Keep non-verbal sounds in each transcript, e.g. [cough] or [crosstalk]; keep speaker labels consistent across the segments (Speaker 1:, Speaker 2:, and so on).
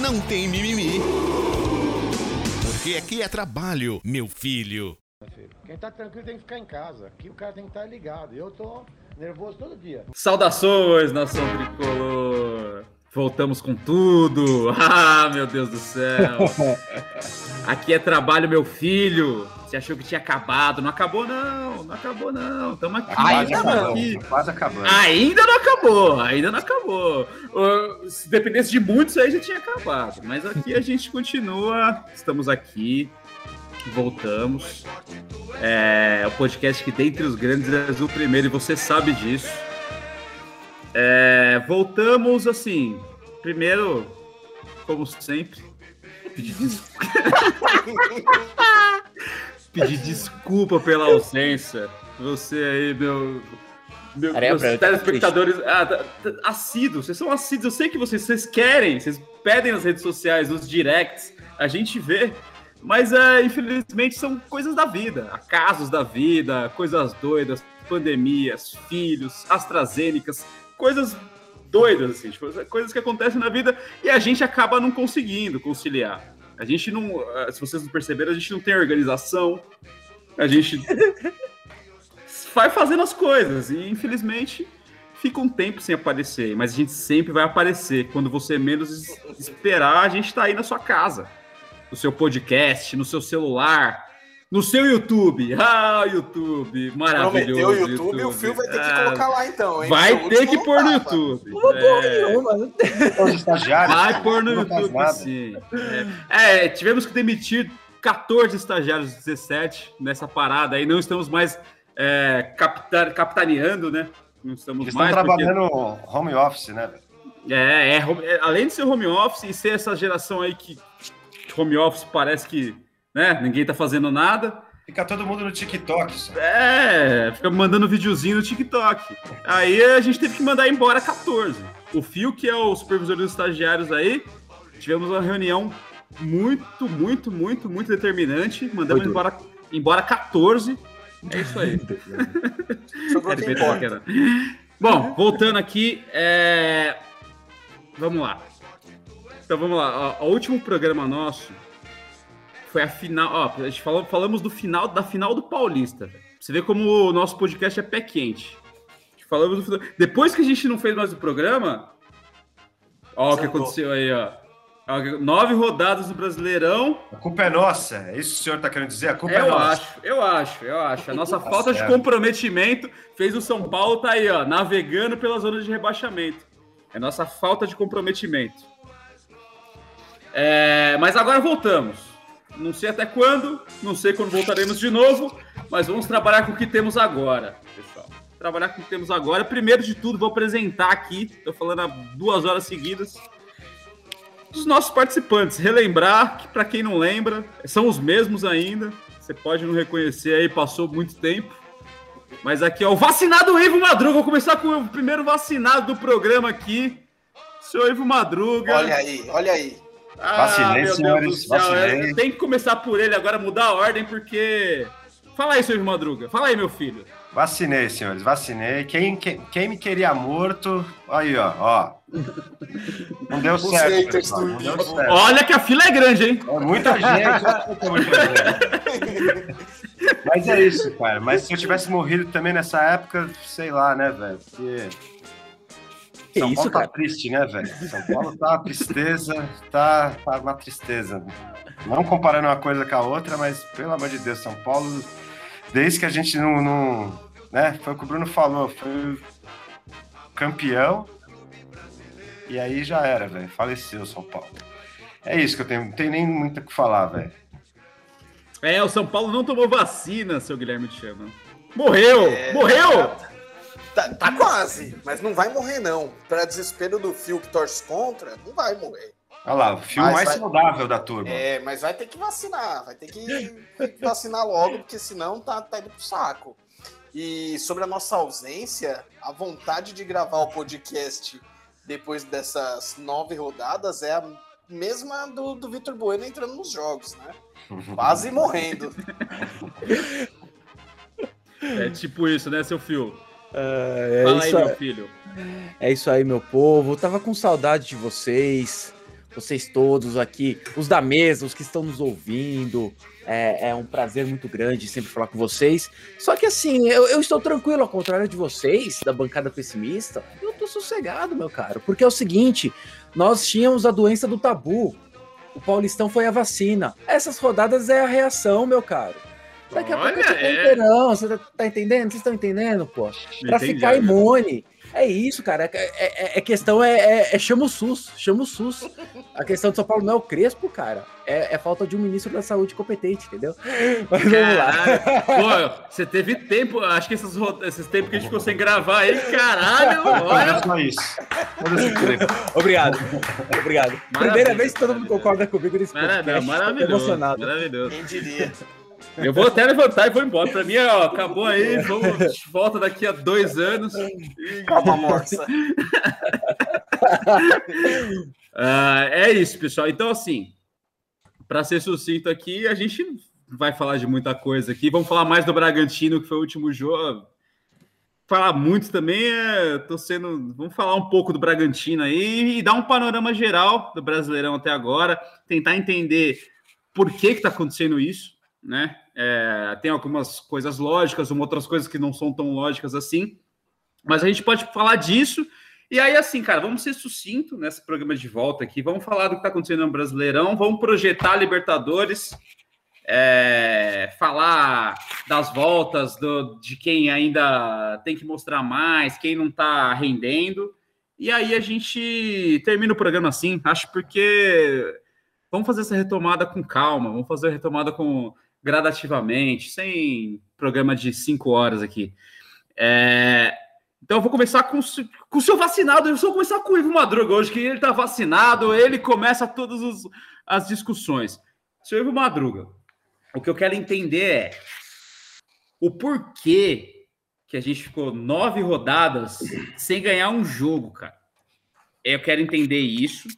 Speaker 1: não tem mimimi. Porque aqui é trabalho, meu filho.
Speaker 2: Quem tá tranquilo tem que ficar em casa. Aqui o cara tem que estar ligado. Eu tô nervoso todo dia.
Speaker 3: Saudações, nação tricolor! Voltamos com tudo! [laughs] Ah, meu Deus do céu! [laughs] Aqui é trabalho, meu filho! Você achou que tinha acabado? Não acabou, não! Não acabou, não! Estamos aqui!
Speaker 4: Quase
Speaker 3: tamo
Speaker 4: acabou,
Speaker 3: aqui.
Speaker 4: quase acabando.
Speaker 3: Ainda não acabou, ainda não acabou. Se dependesse de muitos, aí já tinha acabado. Mas aqui a gente continua, estamos aqui, voltamos. É o podcast que dentre os grandes é o primeiro e você sabe disso. É, voltamos assim, primeiro, como sempre, pedir. [laughs] [laughs] pedir desculpa pela ausência. Você aí, meu. meu
Speaker 5: Ariel
Speaker 3: meus
Speaker 5: Branco, tá
Speaker 3: telespectadores ah, tá- tá- assíduos, vocês são assíduos, eu sei que vocês, vocês querem, vocês pedem nas redes sociais, nos directs, a gente vê, mas é, infelizmente são coisas da vida, acasos da vida, coisas doidas, pandemias, filhos, AstraZenecas, coisas doidas, assim, tipo, coisas que acontecem na vida e a gente acaba não conseguindo conciliar. A gente não, ah, se vocês não perceberam, a gente não tem organização, a gente [laughs] vai fazendo as coisas e infelizmente fica um tempo sem aparecer, mas a gente sempre vai aparecer. Quando você menos es- esperar, a gente tá aí na sua casa, no seu podcast, no seu celular, no seu YouTube. Ah, YouTube, maravilhoso.
Speaker 5: Prometeu o YouTube, o Fio vai ter que
Speaker 3: Ah,
Speaker 5: colocar lá então, hein?
Speaker 3: Vai ter que pôr no. YouTube.
Speaker 6: Não vou porra
Speaker 3: É.
Speaker 6: nenhuma.
Speaker 4: Estagiários.
Speaker 3: Vai pôr no YouTube, sim. É. É, tivemos que demitir 14 estagiários, 17 nessa parada aí. Não estamos mais é, capta- capitaneando, né? Não estamos
Speaker 4: Eles estão
Speaker 3: mais. porque-
Speaker 4: trabalhando home office, né?
Speaker 3: É, é, é, além de ser home office e ser essa geração aí que home office parece que né, ninguém tá fazendo nada.
Speaker 4: Fica todo mundo no TikTok. Só.
Speaker 3: É, fica mandando videozinho no TikTok. Aí a gente teve que mandar embora 14. O Fio, que é o supervisor dos estagiários aí, tivemos uma reunião muito, muito, muito, muito determinante. Mandamos
Speaker 6: Muito.
Speaker 3: embora, embora 14. É isso aí. [laughs]
Speaker 5: Sobrou quem importa.
Speaker 3: Bom, voltando aqui, é, vamos lá. Então vamos lá. O último programa nosso foi a final. Ó, a gente falou, falamos do final da final do Paulista. Você vê como o nosso podcast é pé quente. Falamos do final. Depois que a gente não fez mais o programa, ó o que aconteceu aí, ó. Nove rodadas no Brasileirão.
Speaker 4: A culpa é nossa. É isso que o senhor está querendo dizer? A culpa é
Speaker 3: Eu
Speaker 4: nossa.
Speaker 3: acho, eu acho, eu acho. A nossa
Speaker 4: Tá
Speaker 3: falta de
Speaker 4: certo.
Speaker 3: comprometimento fez o São Paulo tá aí, ó, navegando pela zona de rebaixamento. É nossa falta de comprometimento. É, mas agora voltamos. Não sei até quando, não sei quando voltaremos de novo, mas vamos trabalhar com o que temos agora, pessoal. Trabalhar com o que temos agora. Primeiro de tudo, vou apresentar aqui, estou falando há duas horas seguidas, os nossos participantes. Relembrar que, para quem não lembra, são os mesmos ainda. Você pode não reconhecer aí, passou muito tempo. Mas aqui, ó, o vacinado Ivo Madruga. Vou começar com o primeiro vacinado do programa aqui. Senhor Ivo Madruga.
Speaker 5: Olha aí, olha aí.
Speaker 3: Ah,
Speaker 4: Vacinei,
Speaker 3: meu
Speaker 4: senhores,
Speaker 3: Deus do céu. é, Tem que começar por ele agora, mudar a ordem, porque. Fala aí, senhor Madruga. Fala aí, meu filho.
Speaker 4: Vacinei, senhores, vacinei. Quem, quem, quem me queria morto, aí, ó, ó. Não deu certo. pessoal, não deu certo.
Speaker 3: Olha que a fila é grande, hein?
Speaker 4: É muita gente, é muita gente. Mas é isso, cara. Mas se eu tivesse morrido também nessa época, sei lá, né, velho? Porque.
Speaker 6: Que
Speaker 4: São
Speaker 6: isso,
Speaker 4: Paulo tá
Speaker 6: cara?
Speaker 4: triste, né, velho? São Paulo tá uma tristeza, tá, tá uma tristeza. Não comparando uma coisa com a outra, mas pelo amor de Deus, São Paulo, desde que a gente não. não né, foi o que o Bruno falou, foi campeão. E aí já era, velho. Faleceu São Paulo. É isso que eu tenho. Não tem nem muito o que falar, velho.
Speaker 3: É, o São Paulo não tomou vacina, seu Guilherme te chama. Morreu!
Speaker 5: É.
Speaker 3: Morreu!
Speaker 5: Tá, tá quase, mas não vai morrer, não. Pra desespero do Fio que torce contra, não vai morrer.
Speaker 4: Olha lá, o fio
Speaker 5: Mas
Speaker 4: mais
Speaker 5: vai-
Speaker 4: saudável da turma.
Speaker 5: É, mas vai ter que vacinar, vai ter que vacinar logo, porque senão tá, tá indo pro saco. E sobre a nossa ausência, a vontade de gravar o podcast depois dessas nove rodadas é a mesma do, do Vitor Bueno entrando nos jogos, né? [laughs] Quase morrendo.
Speaker 3: É tipo isso, né, seu filho?
Speaker 7: É,
Speaker 3: Fala aí,
Speaker 7: isso,
Speaker 3: meu filho.
Speaker 7: é isso aí, meu povo. Tava com saudade de vocês, vocês todos aqui, os da mesa, os que estão nos ouvindo. É, é um prazer muito grande sempre falar com vocês. Só que assim, eu, eu estou tranquilo, ao contrário de vocês, da bancada pessimista. Eu tô sossegado, meu caro, porque é o seguinte: nós tínhamos a doença do tabu. O Paulistão foi a vacina. Essas rodadas é a reação, meu caro. Daqui a pouco
Speaker 3: Olha,
Speaker 7: eu tô com
Speaker 3: é.
Speaker 7: inteirão, você tá, tá entendendo? Vocês estão entendendo, pô? Pra
Speaker 3: Entendi,
Speaker 7: ficar imune. É isso, cara. É, é- é questão é, é, é chama o SUS, chama o SUS. A questão de São Paulo não é o Crespo, cara. É, é falta de um ministro da saúde competente, entendeu? [laughs] Mas vamos lá.
Speaker 3: Pô, você teve tempo, acho que esses, esses tempos que a gente ficou sem gravar aí, caralho, [laughs] olha.
Speaker 4: Só isso.
Speaker 7: Obrigado. Obrigado.
Speaker 3: Maravilha.
Speaker 7: Primeira vez que todo mundo concorda comigo nesse podcast. Tô
Speaker 3: maravilhoso,
Speaker 7: emocionado.
Speaker 3: maravilhoso.
Speaker 5: Quem diria?
Speaker 3: Eu vou até levantar e vou embora. Pra mim, ó, acabou aí, vamos, volta daqui a dois anos.
Speaker 5: Calma, morsa. [laughs]
Speaker 3: Ah, é isso, pessoal. Então, assim, para ser sucinto aqui, a gente vai falar de muita coisa aqui. Vamos falar mais do Bragantino, que foi o último jogo. Falar muito também, é, tô sendo. Vamos falar um pouco do Bragantino aí e dar um panorama geral do Brasileirão até agora, tentar entender por que que tá acontecendo isso, né? É, tem algumas coisas lógicas, outras coisas que não são tão lógicas assim, mas a gente pode falar disso. E aí, assim, cara, vamos ser sucinto nesse programa de volta aqui. Vamos falar do que está acontecendo no Brasileirão, vamos projetar Libertadores, é, falar das voltas do- de quem ainda tem que mostrar mais, quem não está rendendo. E aí a gente termina o programa assim, acho porque vamos fazer essa retomada com calma, vamos fazer a retomada com gradativamente, sem programa de cinco horas aqui. É, então eu vou começar com, com o seu vacinado. Eu vou começar com o Ivo Madruga hoje, que ele está vacinado, ele começa todas os- as discussões. Seu Ivo Madruga, o que eu quero entender é o porquê que a gente ficou nove rodadas sem ganhar um jogo, cara. Eu quero entender isso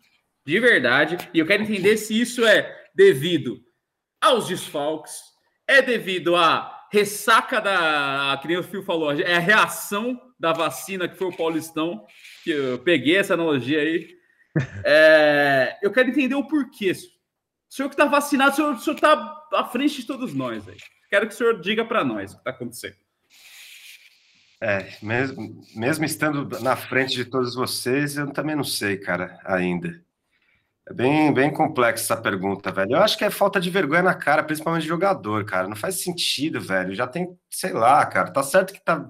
Speaker 3: de verdade, e eu quero entender se isso é devido aos desfalques, é devido à ressaca da. Que nem o Fio falou, é a reação da vacina que foi o Paulistão, que eu peguei essa analogia aí. [laughs] É, eu quero entender o porquê. O senhor que está vacinado, o senhor, o senhor está à frente de todos nós. Aí. Quero que o senhor diga para nós o que está acontecendo.
Speaker 4: É, mesmo, mesmo estando na frente de todos vocês, eu também não sei, cara, ainda. É bem, bem complexa essa pergunta, velho. Eu acho que é falta de vergonha na cara, principalmente de jogador, cara. Não faz sentido, velho. Já tem, sei lá, cara. Tá certo que tá.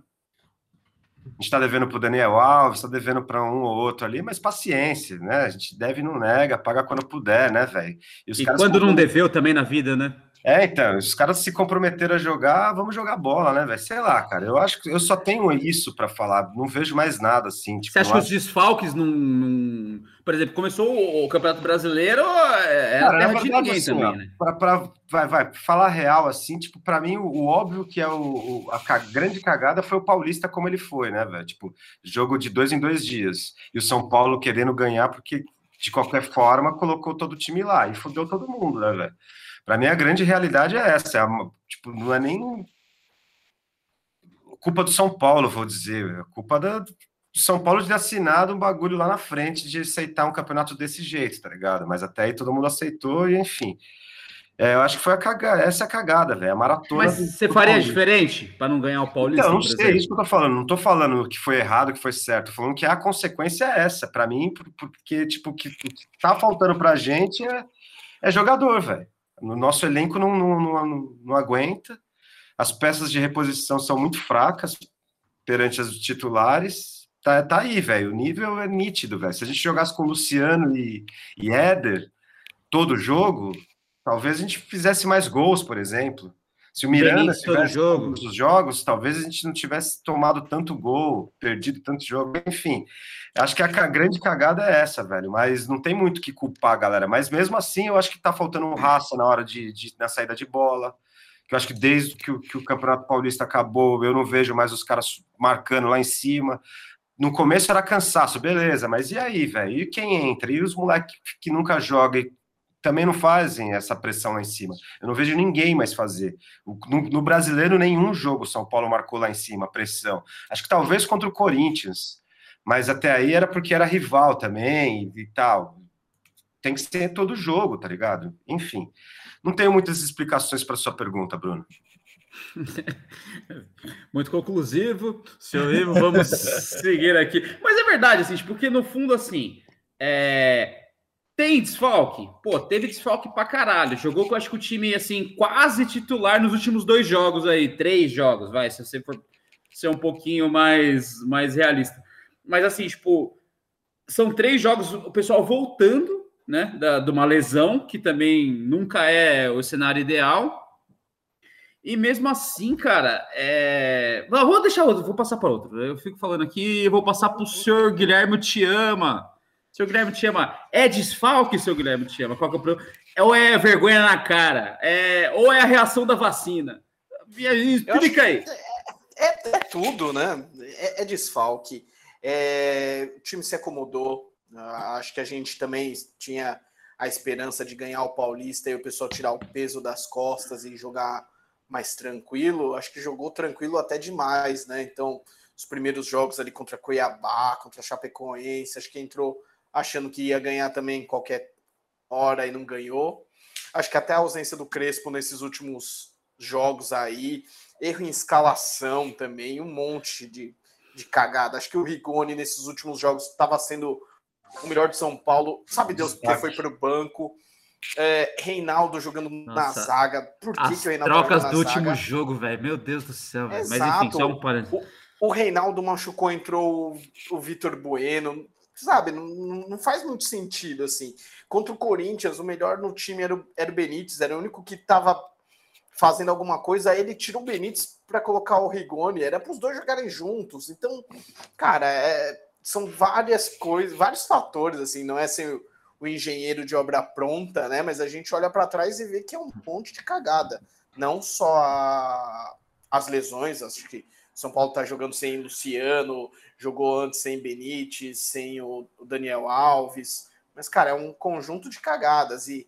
Speaker 4: A gente tá devendo pro Daniel Alves, tá devendo para um ou outro ali, mas paciência, né? A gente deve e não nega, paga quando puder, né, velho?
Speaker 3: E
Speaker 4: caras
Speaker 3: quando não deveu também na vida, né?
Speaker 4: É, então, os caras se comprometeram a jogar, vamos jogar bola, né, velho? Sei lá, cara. Eu acho que eu só tenho isso pra falar, não vejo mais nada assim. Tipo,
Speaker 3: Você acha que os desfalques não, não- Por exemplo, começou o, o Campeonato Brasileiro, é, é
Speaker 4: Cara,
Speaker 3: a terra de
Speaker 4: verdade,
Speaker 3: ninguém
Speaker 4: assim,
Speaker 3: também, né?
Speaker 4: pra, pra- vai, vai, falar real, assim, tipo, pra mim, o, o óbvio que é o, o- a grande cagada foi o Paulista como ele foi, né, velho? Tipo, jogo de dois em dois dias. E o São Paulo querendo ganhar, porque de qualquer forma colocou todo o time lá e fudeu todo mundo, né, velho? Pra mim, a grande realidade é essa. é a- tipo, não é nem culpa do São Paulo, vou dizer. É culpa da, do São Paulo de assinado um bagulho lá na frente de aceitar um campeonato desse jeito, tá ligado? Mas até aí todo mundo aceitou e enfim. É, eu acho que foi a cagada, essa é a cagada, velho. A maratona.
Speaker 3: Mas
Speaker 4: do-
Speaker 3: você
Speaker 4: do
Speaker 3: faria diferente para não ganhar o Paulista?
Speaker 4: Então, não
Speaker 3: por
Speaker 4: sei, é isso que eu tô falando. Não tô falando que foi errado, que foi certo. Tô falando que a consequência é essa. Pra mim, por- porque, tipo, o que que tá faltando pra gente é, é jogador, velho. No nosso elenco não, não, não, não- não aguenta. As peças de reposição são muito fracas perante as titulares. Tá, tá aí, velho. O nível é nítido, velho. Se a gente jogasse com Luciano e, e Éder todo jogo, talvez a gente fizesse mais gols, por exemplo. Se o Miranda tivesse
Speaker 3: jogo.
Speaker 4: todos os jogos, talvez a gente não tivesse tomado tanto gol, perdido tanto jogo, enfim. Acho que a grande cagada é essa, velho. Mas não tem muito que culpar, galera. Mas mesmo assim, eu acho que tá faltando raça na hora de, de- na saída de bola. Que eu acho que desde que o, que o Campeonato Paulista acabou, eu não vejo mais os caras marcando lá em cima. No começo era cansaço, beleza, mas e aí, velho? E quem entra? E os moleques que nunca jogam e também não fazem essa pressão lá em cima. Eu não vejo ninguém mais fazer. No, no brasileiro, nenhum jogo o São Paulo marcou lá em cima, pressão. Acho que talvez contra o Corinthians, mas até aí era porque era rival também e, e tal. Tem que ser todo jogo, tá ligado? Enfim. Não tenho muitas explicações para sua pergunta, Bruno. [laughs]
Speaker 3: Muito conclusivo. Seu Ivo, vamos seguir aqui. Mas é verdade, assim, porque no fundo, assim, é, tem desfalque? Pô, teve desfalque pra caralho. Jogou com, acho que o time, assim, quase titular nos últimos dois jogos aí. Três jogos, vai, se você for ser um pouquinho mais, mais realista. Mas, assim, tipo, são três jogos, o pessoal voltando, né, da, de uma lesão, que também nunca é o cenário ideal. E mesmo assim, cara, é... Não, vou deixar outro, vou passar para outro. Eu fico falando aqui, vou passar para o senhor Guilherme Te Ama. Senhor Guilherme Te Ama, é desfalque, seu Guilherme Te Ama? Qual que é o problema? Ou é vergonha na cara? É... Ou é a reação da vacina? E aí, Explica aí.
Speaker 5: É, é tudo, né? É, é desfalque. É, o time se acomodou. Ah, Acho que a gente também tinha a esperança de ganhar o Paulista e o pessoal tirar o peso das costas e jogar mais tranquilo. Acho que jogou tranquilo até demais, né? Então, os primeiros jogos ali contra Cuiabá, contra Chapecoense, acho que entrou achando que ia ganhar também qualquer hora e não ganhou. Acho que até a ausência do Crespo nesses últimos jogos aí, erro em escalação também, um monte de, de cagada. Acho que o Rigoni nesses últimos jogos estava sendo o melhor de São Paulo, sabe Deus porque foi para o banco. É, Reinaldo jogando na
Speaker 3: Nossa,
Speaker 5: zaga. Por que, que o Reinaldo
Speaker 3: trocas do
Speaker 5: na
Speaker 3: último
Speaker 5: zaga?
Speaker 3: jogo, velho. Meu Deus do céu, velho. Mas enfim, só um parênteses.
Speaker 5: O Reinaldo machucou, entrou o Vitor Bueno. Sabe, não, não faz muito sentido assim. Contra o Corinthians, o melhor no time era o, era o Benítez, era o único que estava fazendo alguma coisa. Aí ele tirou o Benítez para colocar o Rigoni, era para os dois jogarem juntos. Então, cara, é- são várias coisas, vários fatores, assim, não é ser o, engenheiro de obra pronta, né? Mas a gente olha para trás e vê que é um monte de cagada. Não só a- as lesões, acho que São Paulo está jogando sem Luciano, jogou antes sem Benítez, sem o, Daniel Alves. Mas, cara, é um conjunto de cagadas. E,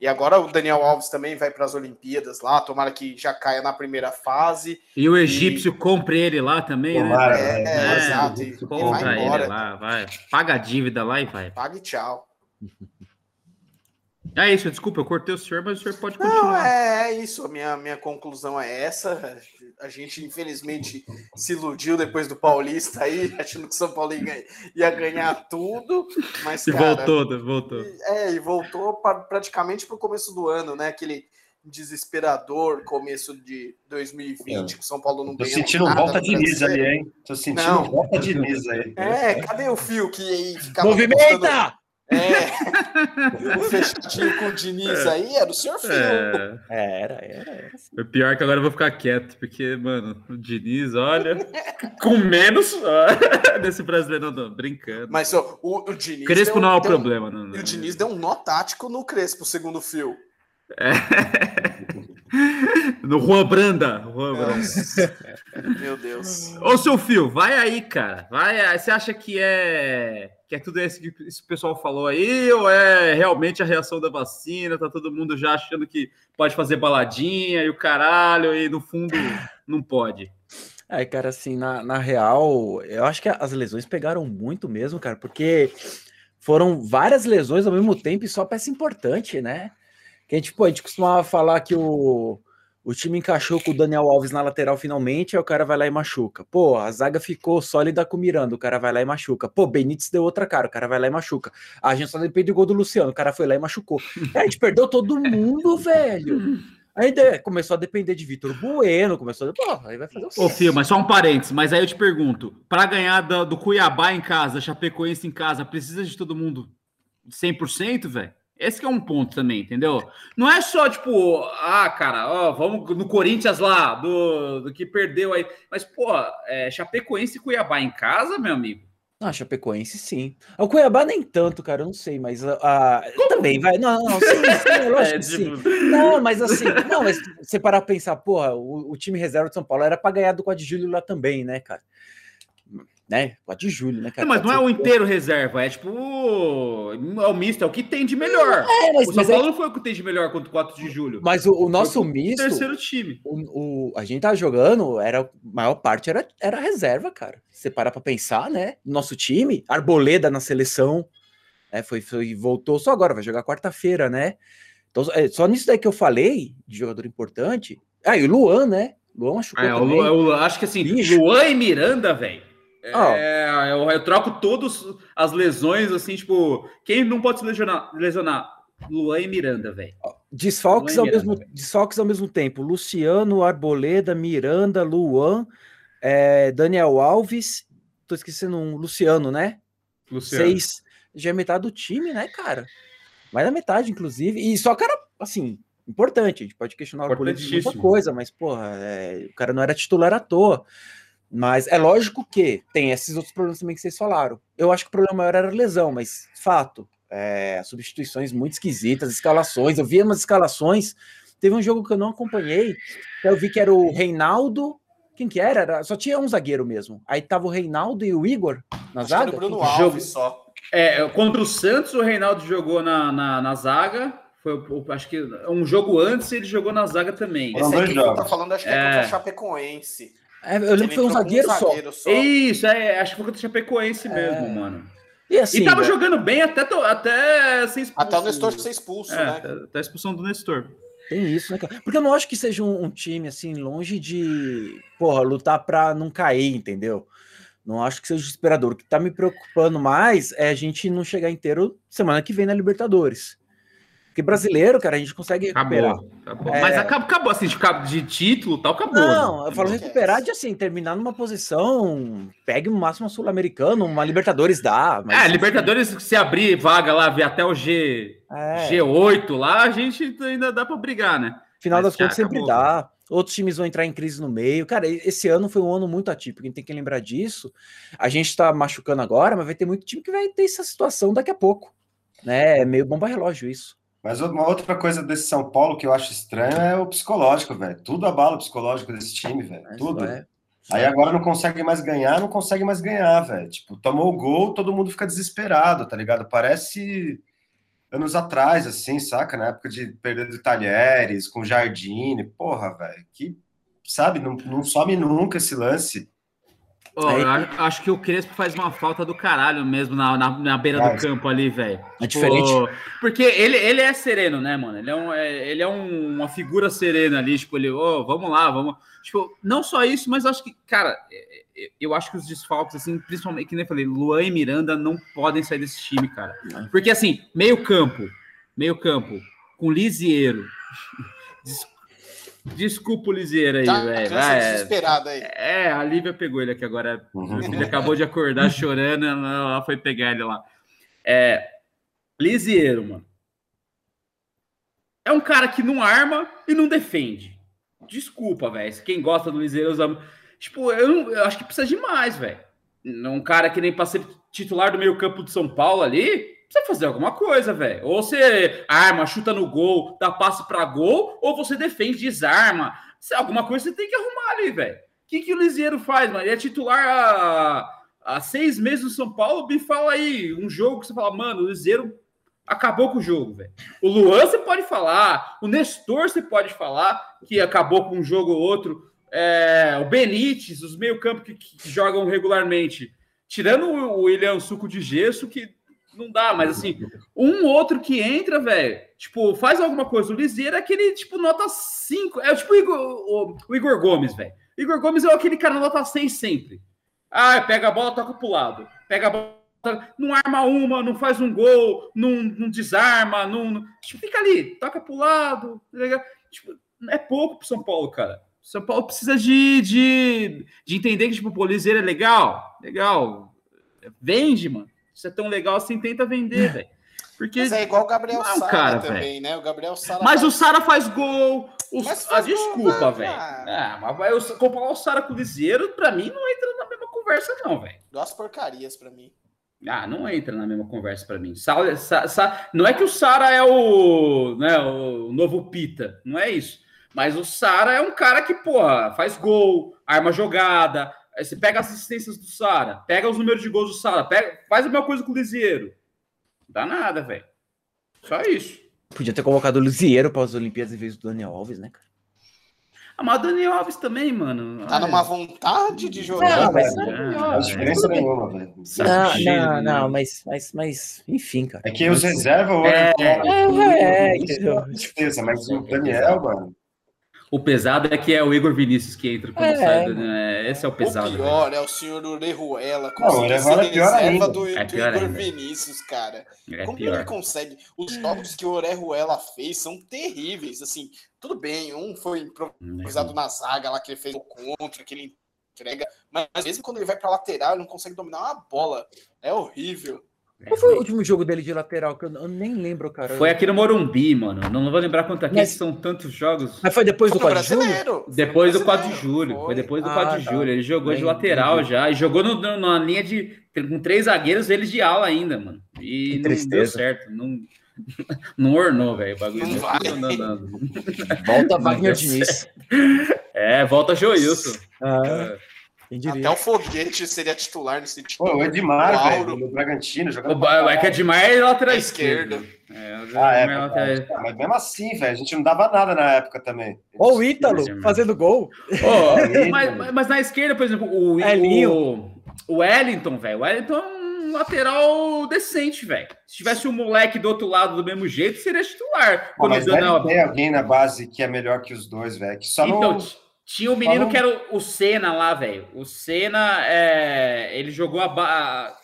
Speaker 5: e agora o Daniel Alves também vai para as Olimpíadas lá, tomara que já caia na primeira fase.
Speaker 3: E o egípcio compre ele lá também,
Speaker 4: Tomara,
Speaker 3: né?
Speaker 5: É,
Speaker 4: né?
Speaker 3: É,
Speaker 5: exato. E, e
Speaker 3: Compra
Speaker 5: vai
Speaker 3: ele
Speaker 5: embora.
Speaker 3: lá, vai. Paga a dívida lá e vai.
Speaker 5: Pague tchau. [laughs]
Speaker 3: É isso, desculpa, eu cortei o senhor, mas o senhor pode
Speaker 5: Não,
Speaker 3: continuar.
Speaker 5: é, é isso. A minha, minha conclusão é essa. A gente, infelizmente, se iludiu depois do Paulista aí, [laughs] achando que o São Paulo ia, ganhar- ia ganhar tudo. Mas,
Speaker 3: E
Speaker 5: cara,
Speaker 3: voltou, voltou.
Speaker 5: É, e voltou pra- praticamente para o começo do ano, né? Aquele desesperador começo de 2020, que o São Paulo não
Speaker 4: Tô
Speaker 5: ganhou
Speaker 4: sentindo
Speaker 5: nada
Speaker 4: volta de
Speaker 5: brasileiro.
Speaker 4: ali, hein? Tô sentindo
Speaker 5: Não.
Speaker 4: volta de Nis aí.
Speaker 5: É, cadê o fio que aí ficava
Speaker 7: Movimenta!
Speaker 5: postando- É, [laughs] o fechadinho com o Diniz aí era o senhor Fio.
Speaker 3: É,
Speaker 7: É, Era, era, era.
Speaker 3: o pior é que agora eu vou ficar quieto, porque, mano, o Diniz, olha, com menos ó, [laughs] desse brasileiro, não, brincando.
Speaker 5: Mas ó, o, o Diniz.
Speaker 3: Crespo
Speaker 5: deu-
Speaker 3: não é o problema, não. não.
Speaker 5: E o Diniz deu um nó tático no Crespo, segundo o Fio. [laughs] [laughs]
Speaker 3: No Juan Branda. Juan Branda.
Speaker 5: Nossa, [laughs] Meu Deus.
Speaker 3: Ô, seu Fio, vai aí, cara. Vai aí. Você acha que é que é tudo isso que esse pessoal falou aí, ou é realmente a reação da vacina? Tá todo mundo já achando que pode fazer baladinha e o caralho, e no fundo não pode.
Speaker 7: Aí, cara, assim, na, na real, eu acho que as lesões pegaram muito mesmo, cara, porque foram várias lesões ao mesmo tempo e só peça importante, né? Que a gente, pô, a gente costumava falar que o, o time encaixou com o Daniel Alves na lateral finalmente, aí o cara vai lá e machuca. Pô, a zaga ficou sólida com o Miranda, o cara vai lá e machuca. Pô, Benítez deu outra cara, o cara vai lá e machuca. A gente só depende do gol do Luciano, o cara foi lá e machucou. Aí [laughs] a gente perdeu todo mundo, velho. Ainda começou a depender de Vitor Bueno, começou a. Pô, aí vai fazer o quê?
Speaker 3: Ô, Fio, mas só um parênteses, mas aí eu te pergunto: para ganhar do, do Cuiabá em casa, Chapecoense em casa, precisa de todo mundo 100%, velho? Esse que é um ponto também, entendeu? Não é só tipo, ah, cara, ó, vamos no Corinthians lá, do, do que perdeu aí. Mas, pô, é, Chapecoense e Cuiabá em casa, meu amigo.
Speaker 7: Ah, Chapecoense, sim. O Cuiabá nem tanto, cara, eu não sei, mas a, a- também vai. Não, não, sim, sim, [laughs] lógico
Speaker 3: É,
Speaker 7: que sim.
Speaker 3: tipo,
Speaker 7: Não, mas assim, não, mas você parar pra pensar, porra, o, o time reserva de São Paulo era pra ganhar do 4 de julho lá também, né, cara? Né? 4 de julho, né, cara?
Speaker 3: Não, mas não é o inteiro reserva, é tipo. É o misto, é o que tem de melhor.
Speaker 7: É, mas,
Speaker 3: o São
Speaker 7: é-
Speaker 3: Paulo não foi o que tem de melhor contra o 4 de julho.
Speaker 7: mas o, o nosso
Speaker 3: o
Speaker 7: misto,
Speaker 3: terceiro time.
Speaker 7: o, o- a gente tava jogando, era, a maior parte era, era reserva, cara. Você parar pra pensar, né? Nosso time, Arboleda na seleção, né? Foi, foi, voltou só agora, vai jogar quarta-feira, né? Então, é, só nisso daí que eu falei, de jogador importante. Ah, e o Luan, né? Luan machucou
Speaker 3: É, o
Speaker 7: também.
Speaker 3: Lu- eu acho que assim,
Speaker 7: Bicho.
Speaker 3: Luan e Miranda, velho. É, eu, eu troco todas as lesões, assim, tipo, quem não pode se lesionar? lesionar? Luan e Miranda, velho.
Speaker 7: Desfalques ao,
Speaker 3: Miranda,
Speaker 7: mesmo, desfalques ao mesmo tempo. Luciano, Arboleda, Miranda, Luan, é, Daniel Alves. Tô esquecendo um, Luciano, né? Seis. Já é metade do time, né, cara? Mais da metade, inclusive. E só cara, assim, importante. A gente pode questionar o Arboleda de muita coisa, mas, porra, é, o cara não era titular à toa. Mas é lógico que tem esses outros problemas também que vocês falaram. Eu acho que o problema maior era a lesão, mas fato. É, substituições muito esquisitas, escalações. Eu vi umas escalações. Teve um jogo que eu não acompanhei. que Eu vi que era o Reinaldo. Quem que era? Era- Só tinha um zagueiro mesmo. Aí tava o Reinaldo e o Igor na
Speaker 5: Acho que era
Speaker 7: zaga.
Speaker 5: o Bruno
Speaker 3: Jogo-
Speaker 5: Alves só.
Speaker 3: É, contra o Santos, o Reinaldo jogou na, na, na zaga. Foi, o- acho que um jogo antes ele jogou na zaga também.
Speaker 5: Esse aí
Speaker 4: dois
Speaker 5: que você tá
Speaker 4: jogos.
Speaker 5: falando, acho que é,
Speaker 3: É.
Speaker 5: contra a Chapecoense.
Speaker 7: É, eu lembro que foi um
Speaker 5: entrou com
Speaker 7: zagueiro só.
Speaker 5: só.
Speaker 3: Isso, é, acho que foi contra o Chapecoense
Speaker 7: É.
Speaker 3: mesmo, mano.
Speaker 7: E assim,
Speaker 3: e tava
Speaker 7: né,
Speaker 3: jogando bem até, até ser expulso.
Speaker 5: Até o Nestor ser expulso,
Speaker 3: É,
Speaker 5: né?
Speaker 3: até- até a expulsão do Nestor.
Speaker 7: tem isso, né, cara? Porque eu não acho que seja um, um time assim longe de, porra, lutar pra não cair, entendeu? Não acho que seja desesperador. O que tá me preocupando mais é a gente não chegar inteiro semana que vem na Libertadores. Porque brasileiro, cara, a gente consegue recuperar.
Speaker 3: Acabou. acabou.
Speaker 7: É.
Speaker 3: Mas acabou, acabou assim, de, título tal, acabou.
Speaker 7: Não,
Speaker 3: né?
Speaker 7: eu falo recuperar de assim, terminar numa posição, pegue o máximo sul-americano, uma Libertadores dá. Mas,
Speaker 3: É, Libertadores, se abrir vaga lá, ver até o G,
Speaker 7: É.
Speaker 3: G8 lá, a gente ainda dá pra brigar, né?
Speaker 7: Final
Speaker 3: Mas
Speaker 7: das contas sempre dá. Outros times vão entrar em crise no meio. Cara, esse ano foi um ano muito atípico, a gente tem que lembrar disso. A gente tá machucando agora, mas vai ter muito time que vai ter essa situação daqui a pouco. Né? É meio bomba relógio isso.
Speaker 4: Mas uma outra coisa desse São Paulo que eu acho estranho é o psicológico, velho. Tudo abala o psicológico desse time, velho. Tudo.
Speaker 7: é-
Speaker 4: Aí agora não consegue mais ganhar, não consegue mais ganhar, velho. Tipo, tomou o gol, todo mundo fica desesperado, tá ligado? Parece anos atrás, assim, saca? Na época de perder do Talheres, com Jardine. Porra, velho. Que, sabe, não, não some nunca esse lance.
Speaker 3: Ó,
Speaker 7: Aí-
Speaker 3: acho que o Crespo faz uma falta do caralho mesmo na, na, na beira do campo ali, velho.
Speaker 7: É diferente.
Speaker 3: Pô, Porque ele, ele é sereno, né, mano? Ele é, um, é- ele é um- uma figura serena ali, tipo, ele, ô, vamos lá, vamos. Tipo, não só isso, mas acho que, cara, é- é- eu acho que os desfalques, assim, principalmente, que nem eu falei, Luan e Miranda não podem sair desse time, cara. Porque, assim, meio campo, meio campo, com Lisieiro. Des- Desculpa o Lisieiro aí,
Speaker 5: Tá,
Speaker 3: velho. vai, é-
Speaker 5: desesperada aí.
Speaker 3: é, a Lívia pegou ele aqui agora.
Speaker 4: Uhum.
Speaker 3: Ele acabou de acordar [laughs] chorando, ela foi pegar ele lá. É, Lisieiro, mano. É um cara que não arma e não defende. Desculpa, velho. Quem gosta do Lisieiro usa. Tipo, eu, não- eu acho que precisa de mais, velho. Um cara que nem pra ser titular do meio-campo de São Paulo ali, precisa fazer alguma coisa, velho. Ou você arma, chuta no gol, dá passe pra gol, ou você defende, desarma. Se- Alguma coisa você tem que arrumar ali, velho. O que, que o Lisieiro faz, mano? Ele é titular há, há seis meses no São Paulo. Me fala aí, um jogo que você fala, mano, o Lisieiro acabou com o jogo, velho. O Luan você pode falar, o Nestor você pode falar que acabou com um jogo ou outro. É, o Benítez, os meio-campo que, que jogam regularmente. Tirando o William Suco de Gesso, que não dá, mas assim, um outro que entra, velho, tipo, faz alguma coisa. O Liseiro é aquele, tipo, nota 5. É tipo o Igor, o, o Igor Gomes, velho. Igor Gomes é aquele cara nota 6 sempre. Ah, pega a bola, toca pro lado. Pega a bola, não arma uma, não faz um gol, não, não desarma, não, não- Tipo, fica ali, toca pro lado. tá? Tipo, é pouco pro São Paulo, cara. São Paulo precisa de, de, de entender que, tipo, o Liseiro é legal, legal. Vende, mano. Isso é tão legal assim, tenta vender, velho. Porque...
Speaker 5: Mas é igual o Gabriel
Speaker 3: Não,
Speaker 5: Sara
Speaker 3: cara,
Speaker 5: também, né? O Gabriel Sara.
Speaker 3: Mas o
Speaker 5: faz-
Speaker 3: Sara faz gol. Os...
Speaker 5: Mas
Speaker 3: Ah,
Speaker 5: faz gol,
Speaker 3: desculpa,
Speaker 5: vai,
Speaker 3: velho. Ah, mas vai eu comparar o Sara com o Liseiro, pra mim, não entra na mesma conversa, não, velho.
Speaker 5: Duas porcarias pra mim.
Speaker 3: Ah, não entra na mesma conversa pra mim. Sa- Sa- Sa- não é que o Sara é o, né, o novo Pita, não é isso. Mas o Sara é um cara que, porra, faz gol, arma jogada. Aí você pega as assistências do Sara, pega os números de gols do Sara, pega, faz a mesma coisa com o Lisieiro. Não dá nada, velho. Só isso.
Speaker 7: Podia ter colocado o Lisieiro para as Olimpíadas em vez do Daniel Alves, né, cara?
Speaker 3: Ah, mas o Daniel Alves também, mano.
Speaker 5: Tá numa vontade de jogar.
Speaker 7: Não, mas-
Speaker 3: É,
Speaker 4: Não
Speaker 3: é.
Speaker 4: diferença nenhuma, velho.
Speaker 3: Saco
Speaker 7: Não,
Speaker 3: cheio,
Speaker 7: não,
Speaker 3: né?
Speaker 7: não, mas, mas, mas, enfim, cara.
Speaker 4: É que os reservas hoje.
Speaker 3: É,
Speaker 7: é,
Speaker 4: isso
Speaker 7: entendeu?
Speaker 4: é tristeza, mas o Daniel, mano.
Speaker 3: O pesado é que é o Igor Vinícius que entra quando
Speaker 7: É,
Speaker 3: sai. né? Esse é o pesado.
Speaker 5: o
Speaker 3: velho.
Speaker 5: pior é o senhor Orejuela.
Speaker 4: Não, o Orejuela é pior ainda.
Speaker 5: do,
Speaker 3: É
Speaker 5: do Igor
Speaker 3: ainda.
Speaker 5: Vinícius, cara.
Speaker 3: É
Speaker 5: Como
Speaker 3: pior.
Speaker 5: ele consegue? Os jogos que o Orejuela fez são terríveis. Assim, tudo bem, um foi improvisado na zaga lá que ele fez o contra, que ele entrega. Mas mesmo quando ele vai pra lateral, ele não consegue dominar uma bola. É horrível.
Speaker 7: Qual foi o último jogo dele de lateral? Que eu, eu nem lembro, cara.
Speaker 3: Foi aqui no Morumbi, mano. Não vou lembrar quanto aqui,
Speaker 7: Mas-
Speaker 3: são tantos jogos.
Speaker 7: Mas foi depois do
Speaker 5: Foi no
Speaker 7: 4 de julho?
Speaker 3: Depois do
Speaker 5: Foi no
Speaker 3: 4 de julho. Foi depois do
Speaker 7: Ah,
Speaker 3: 4 de
Speaker 7: tá.
Speaker 3: julho. Ele jogou de
Speaker 7: Bem,
Speaker 3: lateral
Speaker 7: entendi.
Speaker 3: já. E jogou no, no- na linha de. com três zagueiros, eles de ala ainda, mano. E
Speaker 7: Que
Speaker 3: não deu certo. Não, [laughs] não ornou, velho. O bagulho
Speaker 5: Não vai. [laughs]
Speaker 3: não, não, não.
Speaker 7: Volta Wagner Diniz.
Speaker 3: É, volta Joilson.
Speaker 7: Ah, diria?
Speaker 5: Até o Foguete seria titular nesse time.
Speaker 4: Pô, o Edmar,
Speaker 5: O
Speaker 4: velho, no Bragantino,
Speaker 3: O
Speaker 4: jogando.
Speaker 3: ba- é que Edmar é lateral
Speaker 5: esquerda.
Speaker 3: É, o
Speaker 4: Ah, é,
Speaker 3: Edmar é lateral-
Speaker 4: mas mesmo assim, velho, a gente não dava nada na época também.
Speaker 7: Ó, o Ítalo fazendo gol.
Speaker 4: Eita, [laughs]
Speaker 3: mas, mas- na esquerda, por exemplo, o,
Speaker 7: Elinho.
Speaker 3: o, o Wellington, velho. O Wellington é um lateral decente, velho. Se tivesse um moleque do outro lado do mesmo jeito, seria titular.
Speaker 4: Pô, mas
Speaker 3: o
Speaker 4: deve ter alguém na base que é melhor que os dois, velho. Que só
Speaker 3: Então,
Speaker 4: não.
Speaker 3: Tinha o menino
Speaker 4: Falou-
Speaker 3: que era o, Senna lá, velho. O Senna, é, ele jogou a base.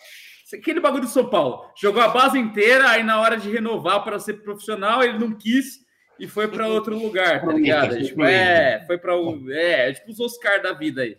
Speaker 3: Aquele bagulho do São Paulo. Jogou a base inteira, aí na hora de renovar para ser profissional, ele não quis e foi para outro lugar, tá ligado? Tipo, é, foi para o. É, tipo os Oscar da vida aí.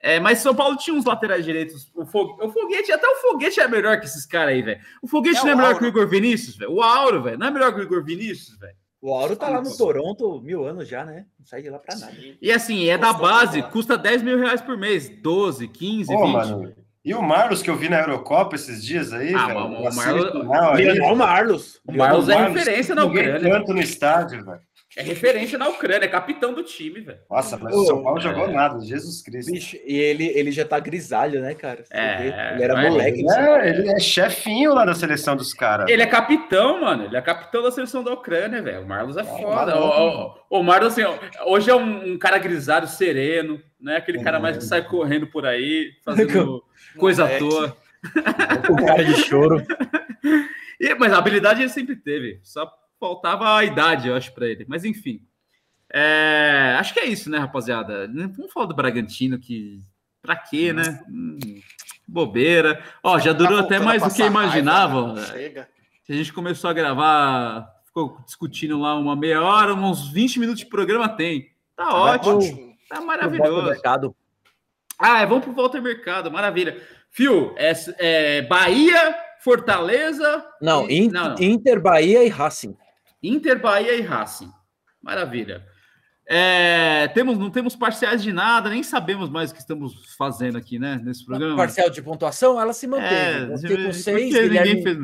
Speaker 3: É, mas São Paulo tinha uns laterais direitos. O, Fo- o Foguete, até o Foguete é melhor que esses caras aí, velho. O Foguete
Speaker 5: É
Speaker 3: não é melhor
Speaker 5: Auro.
Speaker 3: que o Igor Vinícius, velho. O Auro, velho. Não é melhor que o Igor Vinícius, velho.
Speaker 7: O Auro tá lá no Toronto mil anos já, né? Não sai de lá pra nada.
Speaker 3: E assim, é da base, custa 10 mil reais por mês. 12, 15,
Speaker 4: Pô,
Speaker 3: 20.
Speaker 4: mano. E o Marlos que eu vi na Eurocopa esses dias aí,
Speaker 3: Ah,
Speaker 4: velho.
Speaker 3: mas o Marlos-
Speaker 4: semifinal aí,
Speaker 7: Leonel Marlos.
Speaker 3: O Marlos é
Speaker 4: Marlos,
Speaker 3: referência na Ucrânia.
Speaker 4: tanto no estádio, velho.
Speaker 3: É referência na Ucrânia, é capitão do time, velho.
Speaker 4: Nossa, mas o São Paulo
Speaker 3: é.
Speaker 4: jogou nada, Jesus Cristo.
Speaker 7: Bicho, e ele, ele já tá grisalho, né, cara? Você
Speaker 3: É,
Speaker 7: vê? ele era
Speaker 3: mas-
Speaker 7: moleque.
Speaker 4: Ele é, ele é chefinho lá da seleção dos caras.
Speaker 3: Ele é capitão, mano. Ele é capitão da seleção da Ucrânia, velho. O Marlos é foda.
Speaker 4: maluco.
Speaker 3: O, o, o Marlos, assim, hoje é um, um cara grisalho, sereno, né? Aquele cara mais que sai correndo por aí, fazendo [laughs] coisa à toa. [laughs]
Speaker 7: Com cara de choro. [laughs]
Speaker 3: E- mas a habilidade ele sempre teve. Só faltava a idade, eu acho, pra ele. Mas enfim. É, acho que é isso, né, rapaziada? Vamos falar do Bragantino, que. Pra quê, né? Hum, bobeira. Ó, já durou
Speaker 5: Tá
Speaker 3: até mais do que imaginava.
Speaker 5: raiva, né? Chega.
Speaker 3: A gente começou a gravar, ficou discutindo lá uma meia hora, uns 20 minutos de programa tem. Tá ótimo,
Speaker 5: Ótimo.
Speaker 3: tá
Speaker 7: Volta
Speaker 3: maravilhoso. Ah, é, vamos pro Walter Mercado, maravilha. Fio, é, é Bahia, Fortaleza.
Speaker 7: Não,
Speaker 3: e-
Speaker 7: In- Inter, Bahia e Racing.
Speaker 3: Inter, Bahia e Racing. Maravilha. É, temos, não temos parciais de nada, nem sabemos mais o que estamos fazendo aqui, né? Nesse programa.
Speaker 7: Parcial de pontuação, ela se manteve.
Speaker 3: É,
Speaker 7: Você com seis,
Speaker 3: ninguém
Speaker 7: Guilherme...
Speaker 3: fez,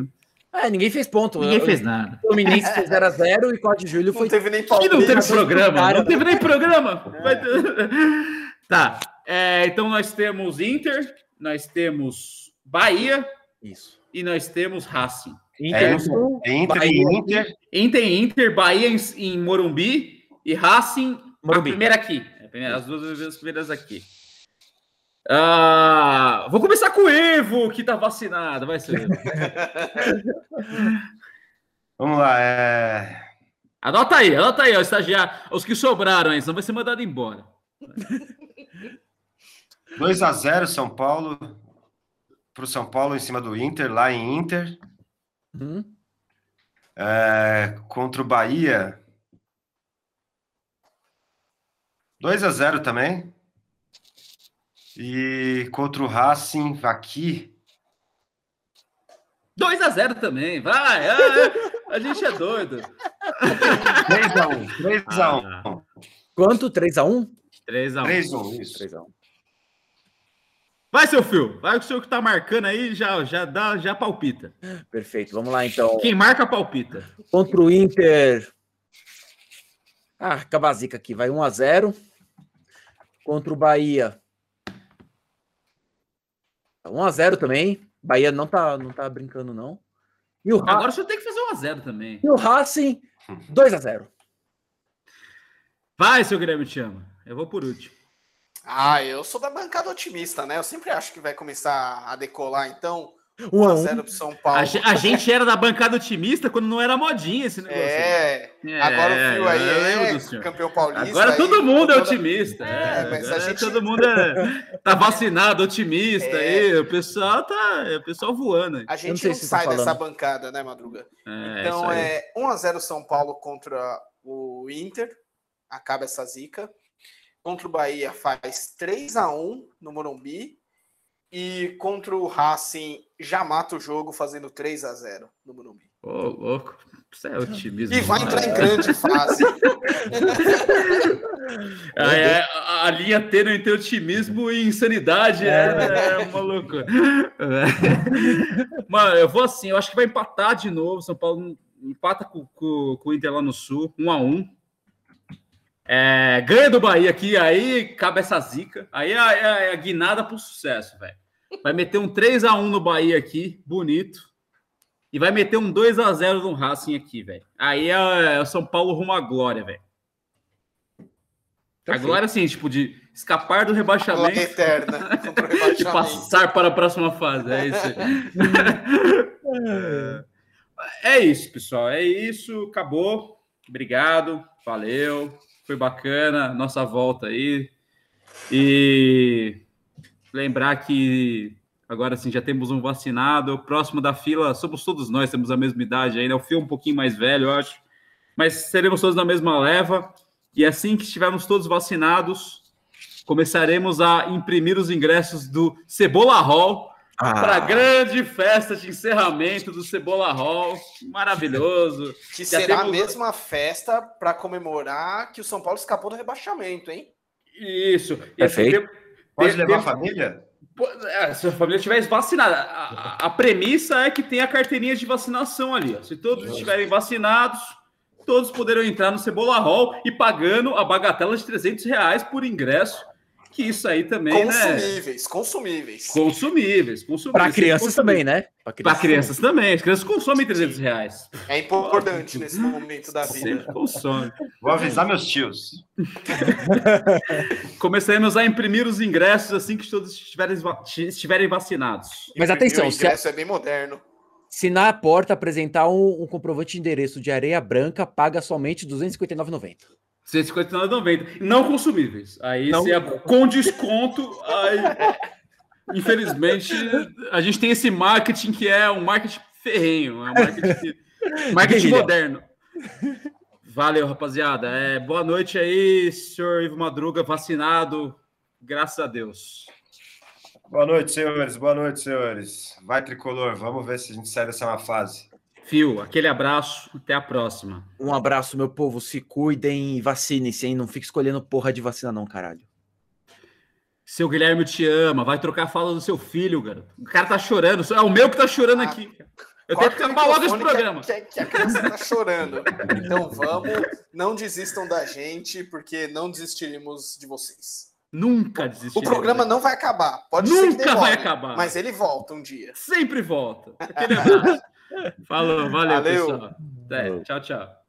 Speaker 7: É, ninguém fez ponto.
Speaker 3: ninguém
Speaker 7: O-
Speaker 3: fez nada.
Speaker 7: O Fluminense fez 0x0 e 4 de julho
Speaker 5: Não
Speaker 7: foi.
Speaker 5: teve nem
Speaker 3: E
Speaker 5: palpite.
Speaker 3: não teve programa, não teve nem programa. Ter- [laughs] Tá, é, então nós temos Inter, nós temos Bahia
Speaker 7: Isso.
Speaker 3: e nós temos Racing.
Speaker 7: Inter,
Speaker 4: É, Inter
Speaker 7: Bahia.
Speaker 4: e Inter.
Speaker 3: Inter, Inter, Bahia em, em Morumbi e Racing
Speaker 7: Morumbi.
Speaker 3: a primeira aqui. A primeira- as duas vezes primeiras aqui. Ah, vou começar com o Evo, que tá vacinado. Vai ser. [laughs]
Speaker 4: Vamos lá, é.
Speaker 3: Anota aí, anota aí, ó, estagiário. Os que sobraram aí, senão vai ser mandado embora.
Speaker 4: 2x0 São Paulo. Pro São Paulo em cima do Inter, lá em Inter.
Speaker 7: Uhum.
Speaker 4: É, contra o Bahia. 2 a 0 também. E contra o Racing aqui.
Speaker 3: 2x0 também, vai. Ah, a gente é doido.
Speaker 4: 3x1. 3x1.
Speaker 7: Quanto? 3x1?
Speaker 3: 3x1.
Speaker 4: 3x1, isso.
Speaker 7: 3x1.
Speaker 3: Vai, seu fio. Vai o senhor que tá marcando aí, já, já dá, já palpita.
Speaker 7: Perfeito, vamos lá então.
Speaker 3: Quem marca, palpita.
Speaker 7: Contra o Inter. Ah, Cabazica aqui, vai 1x0. Contra o Bahia. 1x0 também. Bahia não tá, não tá brincando, não. E o, Ra-
Speaker 3: Agora o senhor tem que fazer 1x0 também.
Speaker 7: e o Racing, 2x0.
Speaker 3: Vai, seu Guilherme te ama. Eu vou por último.
Speaker 5: Ah, eu sou da bancada otimista, né? Eu sempre acho que vai começar a decolar, então.
Speaker 7: 1x1.
Speaker 5: 1x0 pro São Paulo.
Speaker 3: A, a gente era da bancada otimista quando não era modinha esse negócio.
Speaker 5: É,
Speaker 3: É,
Speaker 5: agora o Fio aí é
Speaker 3: senhor.
Speaker 5: campeão paulista.
Speaker 3: Agora
Speaker 5: aí,
Speaker 3: todo mundo é
Speaker 5: toda-
Speaker 3: otimista. É,
Speaker 5: É, mas a gente-
Speaker 3: todo mundo é- tá vacinado, otimista
Speaker 5: É.
Speaker 3: aí. O pessoal tá. é, O pessoal voando aí.
Speaker 5: A
Speaker 7: não
Speaker 5: gente
Speaker 7: sei
Speaker 5: não,
Speaker 7: se você
Speaker 5: sai
Speaker 7: tá
Speaker 5: dessa bancada, né, Madruga?
Speaker 3: É,
Speaker 5: então
Speaker 3: isso aí.
Speaker 5: é 1x0 São Paulo contra o Inter. Acaba essa zica. Contra o Bahia faz 3x1 no Morumbi. E contra o Racing já mata o jogo fazendo 3x0 no Morumbi.
Speaker 3: Ô, louco. Isso é otimismo.
Speaker 5: E vai entrar em grande fase. [laughs]
Speaker 3: É, a, a linha tênue entre otimismo e insanidade é, é uma loucura. É. Mano, eu vou assim, eu acho que vai empatar de novo. São Paulo empata com, com- com o Inter lá no Sul, 1 a 1 É, ganha do Bahia aqui, aí cabe essa zica. Aí é, a- é é a guinada pro sucesso, velho. Vai meter um 3 a 1 no Bahia aqui, bonito. E vai meter um 2 a 0 no Racing aqui, velho. Aí é, é o São Paulo rumo à glória, velho. A glória, assim, tipo, de escapar do rebaixamento
Speaker 5: eterna contra o [laughs]
Speaker 3: e
Speaker 5: rebaixamento.
Speaker 3: passar para a próxima fase. É isso. [laughs] É isso, pessoal. É isso. Acabou. Obrigado. Valeu. Foi bacana nossa volta aí. E lembrar que agora sim já temos um vacinado. Próximo da fila, somos todos nós, temos a mesma idade ainda. O Fio é um pouquinho mais velho, eu acho. Mas seremos todos na mesma leva. E assim que estivermos todos vacinados, começaremos a imprimir os ingressos do Cebola Hall para a grande festa de encerramento do Cebola Hall. Maravilhoso.
Speaker 5: Que
Speaker 3: Já
Speaker 5: será a
Speaker 3: temos-
Speaker 5: mesma festa para comemorar que o São Paulo escapou do rebaixamento, hein?
Speaker 3: Isso. E
Speaker 7: Perfeito.
Speaker 3: assim, tem-
Speaker 4: Pode
Speaker 3: tem-
Speaker 4: levar a família?
Speaker 3: É, se a família estiver vacinada, a, a- a premissa é que tem a carteirinha de vacinação ali. ó. Se todos estiverem vacinados, todos poderão entrar no Cebola Hall e pagando a bagatela de 300 reais por ingresso, que isso aí também, né?
Speaker 5: Consumíveis, consumíveis.
Speaker 3: Consumíveis, consumíveis.
Speaker 7: Para crianças
Speaker 3: Consumíveis.
Speaker 7: também, né?
Speaker 3: Para crianças também. As crianças consomem 300 reais.
Speaker 5: É importante nesse momento da vida.
Speaker 3: Sempre consomem.
Speaker 4: Vou avisar meus tios. [laughs]
Speaker 3: Começaremos a imprimir os ingressos assim que todos estiverem, estiverem vacinados.
Speaker 7: Mas atenção,
Speaker 5: o
Speaker 7: a-
Speaker 5: ingresso é bem moderno.
Speaker 7: Se na porta apresentar um, um comprovante de endereço de areia branca, paga somente R$ 259,90.
Speaker 3: 159,90. Não consumíveis. Aí
Speaker 7: Não.
Speaker 3: é com desconto, aí, infelizmente, a gente tem esse marketing que é um marketing ferrenho, é um marketing, [laughs] marketing moderno. Valeu, rapaziada. É, boa noite aí, senhor Ivo Madruga, vacinado, graças a Deus.
Speaker 4: Boa noite, senhores. Boa noite, senhores. Vai, tricolor. Vamos ver se a gente sai dessa má fase.
Speaker 3: Fio, aquele abraço, até a próxima.
Speaker 7: Um abraço, meu povo. Se cuidem e vacinem-se, hein? Não fique escolhendo porra de vacina, não, caralho.
Speaker 3: Seu Guilherme te ama, vai trocar a fala do seu filho, garoto. O cara tá chorando, é o meu que tá chorando aqui. Eu tenho que
Speaker 5: o
Speaker 3: acabar logo esse programa.
Speaker 5: Que, a- que a criança tá chorando. Então vamos, não desistam da gente, porque não desistiremos de vocês.
Speaker 3: Nunca
Speaker 5: O
Speaker 3: desistir.
Speaker 5: programa não vai acabar. Pode ser que
Speaker 3: Nunca
Speaker 5: demore,
Speaker 3: vai acabar.
Speaker 5: Mas ele volta um dia.
Speaker 3: Sempre volta. Aquele abraço. [laughs] Falou, valeu,
Speaker 5: Valeu.
Speaker 3: pessoal. Até, tchau, tchau.